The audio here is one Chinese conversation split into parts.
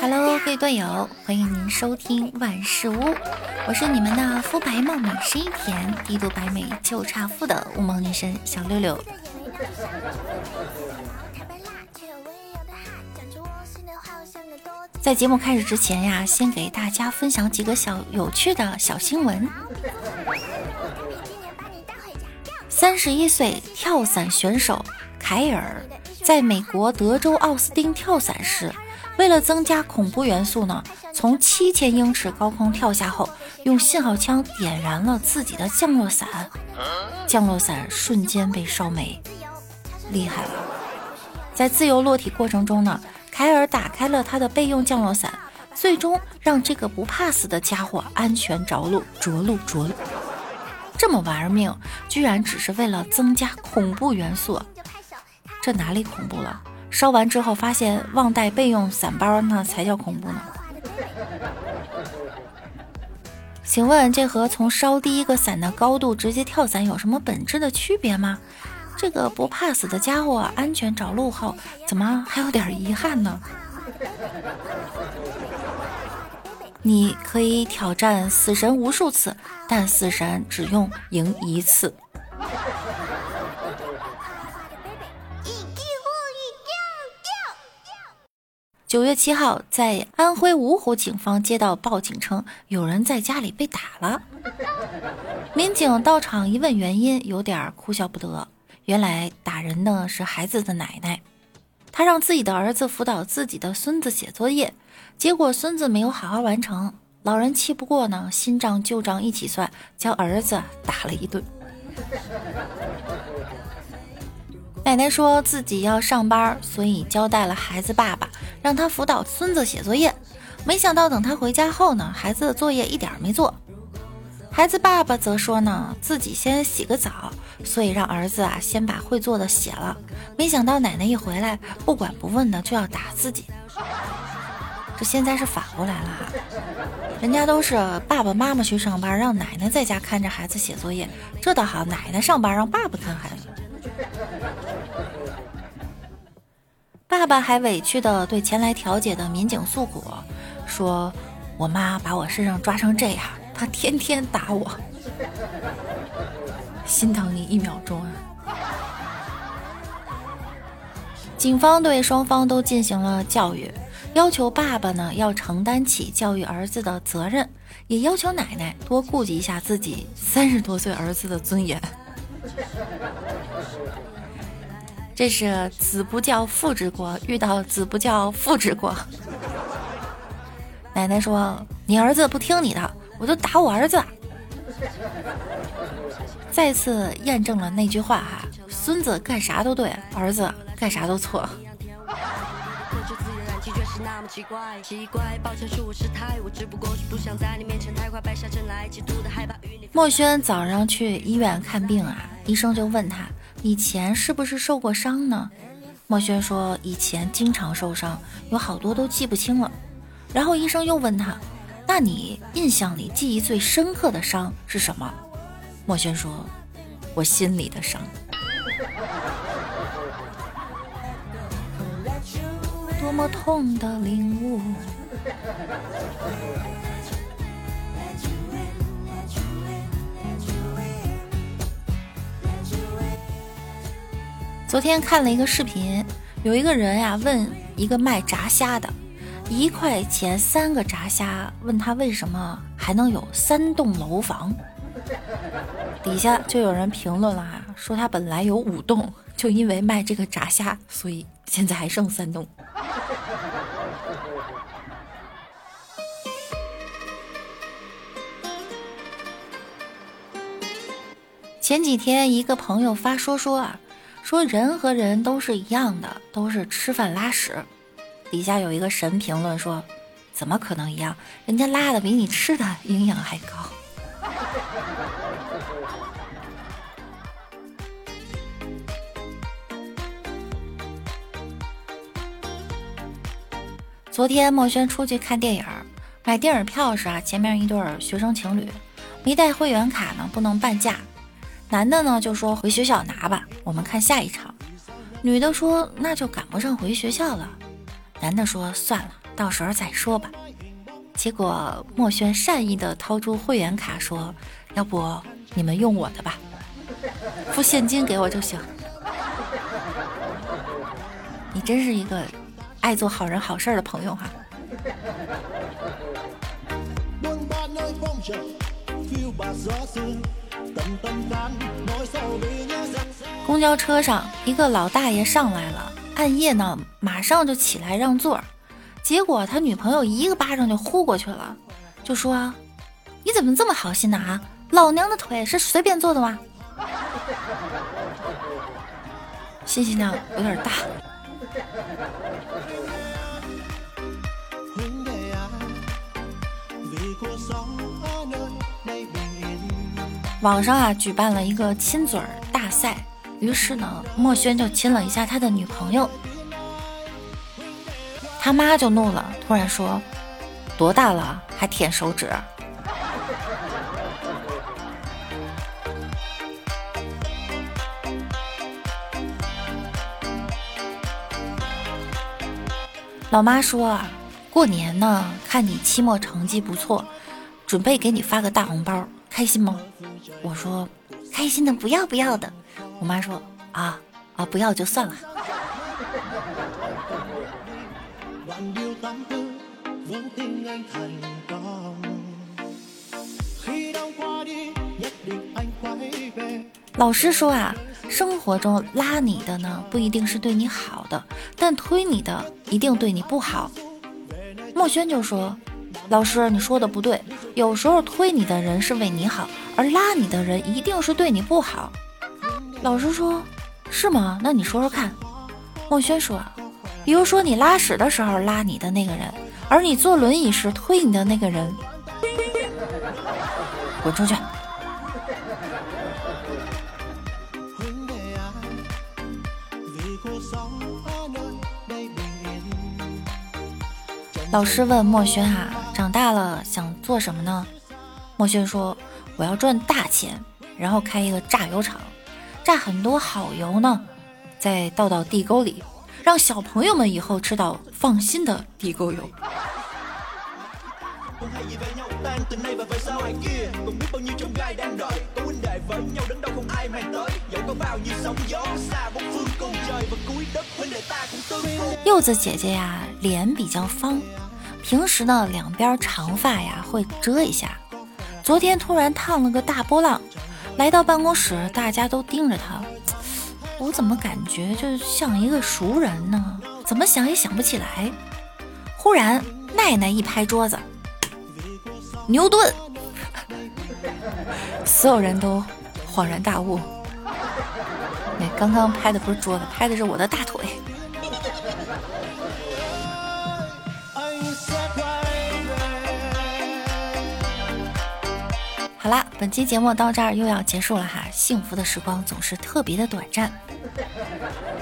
Hello，各位队友，欢迎您收听万事屋，我是你们的肤白貌美声音甜、低度白美就差富的雾蒙女神小六六。在节目开始之前呀，先给大家分享几个小有趣的小新闻。三十一岁跳伞选手凯尔在美国德州奥斯汀跳伞时，为了增加恐怖元素呢，从七千英尺高空跳下后，用信号枪点燃了自己的降落伞，降落伞瞬间被烧没，厉害了！在自由落体过程中呢。凯尔打开了他的备用降落伞，最终让这个不怕死的家伙安全着陆。着陆，着陆！这么玩命，居然只是为了增加恐怖元素，这哪里恐怖了？烧完之后发现忘带备用伞包，那才叫恐怖呢！请问这和从烧第一个伞的高度直接跳伞有什么本质的区别吗？这个不怕死的家伙安全着陆后，怎么还有点遗憾呢？你可以挑战死神无数次，但死神只用赢一次。九月七号，在安徽芜湖，警方接到报警称有人在家里被打了。民警到场一问原因，有点哭笑不得。原来打人的是孩子的奶奶，他让自己的儿子辅导自己的孙子写作业，结果孙子没有好好完成，老人气不过呢，新账旧账一起算，将儿子打了一顿。奶奶说自己要上班，所以交代了孩子爸爸让他辅导孙子写作业，没想到等他回家后呢，孩子的作业一点没做。孩子爸爸则说呢，自己先洗个澡，所以让儿子啊先把会做的写了。没想到奶奶一回来，不管不问的就要打自己。这现在是反过来了，人家都是爸爸妈妈去上班，让奶奶在家看着孩子写作业。这倒好，奶奶上班让爸爸看孩子。爸爸还委屈的对前来调解的民警诉苦，说：“我妈把我身上抓成这样。”她天天打我，心疼你一秒钟啊！警方对双方都进行了教育，要求爸爸呢要承担起教育儿子的责任，也要求奶奶多顾及一下自己三十多岁儿子的尊严。这是子不教父之过，遇到子不教父之过。奶奶说：“你儿子不听你的。”我就打我儿子，再次验证了那句话哈：孙子干啥都对，儿子干啥都错。墨轩早上去医院看病啊，医生就问他以前是不是受过伤呢？墨轩说以前经常受伤，有好多都记不清了。然后医生又问他。那你印象里记忆最深刻的伤是什么？墨轩说：“我心里的伤。”多么痛的领悟！昨天看了一个视频，有一个人呀问一个卖炸虾的。一块钱三个炸虾，问他为什么还能有三栋楼房？底下就有人评论了，说他本来有五栋，就因为卖这个炸虾，所以现在还剩三栋。前几天一个朋友发说说啊，说人和人都是一样的，都是吃饭拉屎。底下有一个神评论说：“怎么可能一样？人家拉的比你吃的营养还高。”昨天墨轩出去看电影，买电影票时啊，前面一对学生情侣没带会员卡呢，不能半价。男的呢就说回学校拿吧，我们看下一场。女的说那就赶不上回学校了。男的说算了，到时候再说吧。结果墨轩善意的掏出会员卡说，要不你们用我的吧，付现金给我就行。你真是一个爱做好人好事的朋友哈。公交车上，一个老大爷上来了，暗夜呢，马上就起来让座，结果他女朋友一个巴掌就呼过去了，就说：“你怎么这么好心呢？啊，老娘的腿是随便坐的吗？” 信息量有点大。网上啊举办了一个亲嘴儿大赛，于是呢，墨轩就亲了一下他的女朋友，他妈就怒了，突然说：“多大了还舔手指？”老妈说啊，过年呢，看你期末成绩不错，准备给你发个大红包，开心吗？我说开心的不要不要的，我妈说啊啊不要就算了。老师说啊，生活中拉你的呢不一定是对你好的，但推你的一定对你不好。墨轩就说。老师，你说的不对。有时候推你的人是为你好，而拉你的人一定是对你不好。老师说：“是吗？那你说说看。”墨轩说：“比如说你拉屎的时候拉你的那个人，而你坐轮椅时推你的那个人，滚出去。”老师问墨轩啊。长大了想做什么呢？墨轩说：“我要赚大钱，然后开一个榨油厂，榨很多好油呢，再倒到地沟里，让小朋友们以后吃到放心的地沟油。”柚子姐姐呀，脸比较方。平时呢，两边长发呀会遮一下。昨天突然烫了个大波浪，来到办公室，大家都盯着他。我怎么感觉就像一个熟人呢？怎么想也想不起来。忽然，奈奈一拍桌子：“牛顿！” 所有人都恍然大悟。刚刚拍的不是桌子，拍的是我的大腿。好啦，本期节目到这儿又要结束了哈。幸福的时光总是特别的短暂，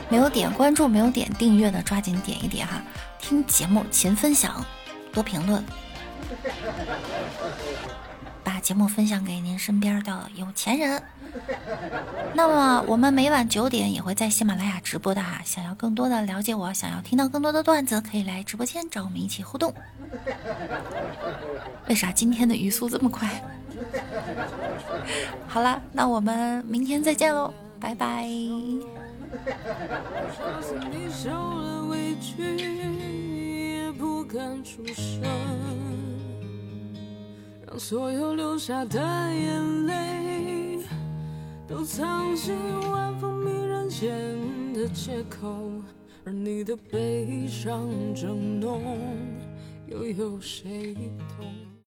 没有点关注、没有点订阅的，抓紧点一点哈。听节目勤分享，多评论，把节目分享给您身边的有钱人。那么我们每晚九点也会在喜马拉雅直播的哈。想要更多的了解我，想要听到更多的段子，可以来直播间找我们一起互动。为啥今天的语速这么快？好了，那我们明天再见喽，拜拜。让所有流下的眼泪都藏进晚风迷人间的借口，而你的悲伤正浓，又有谁懂？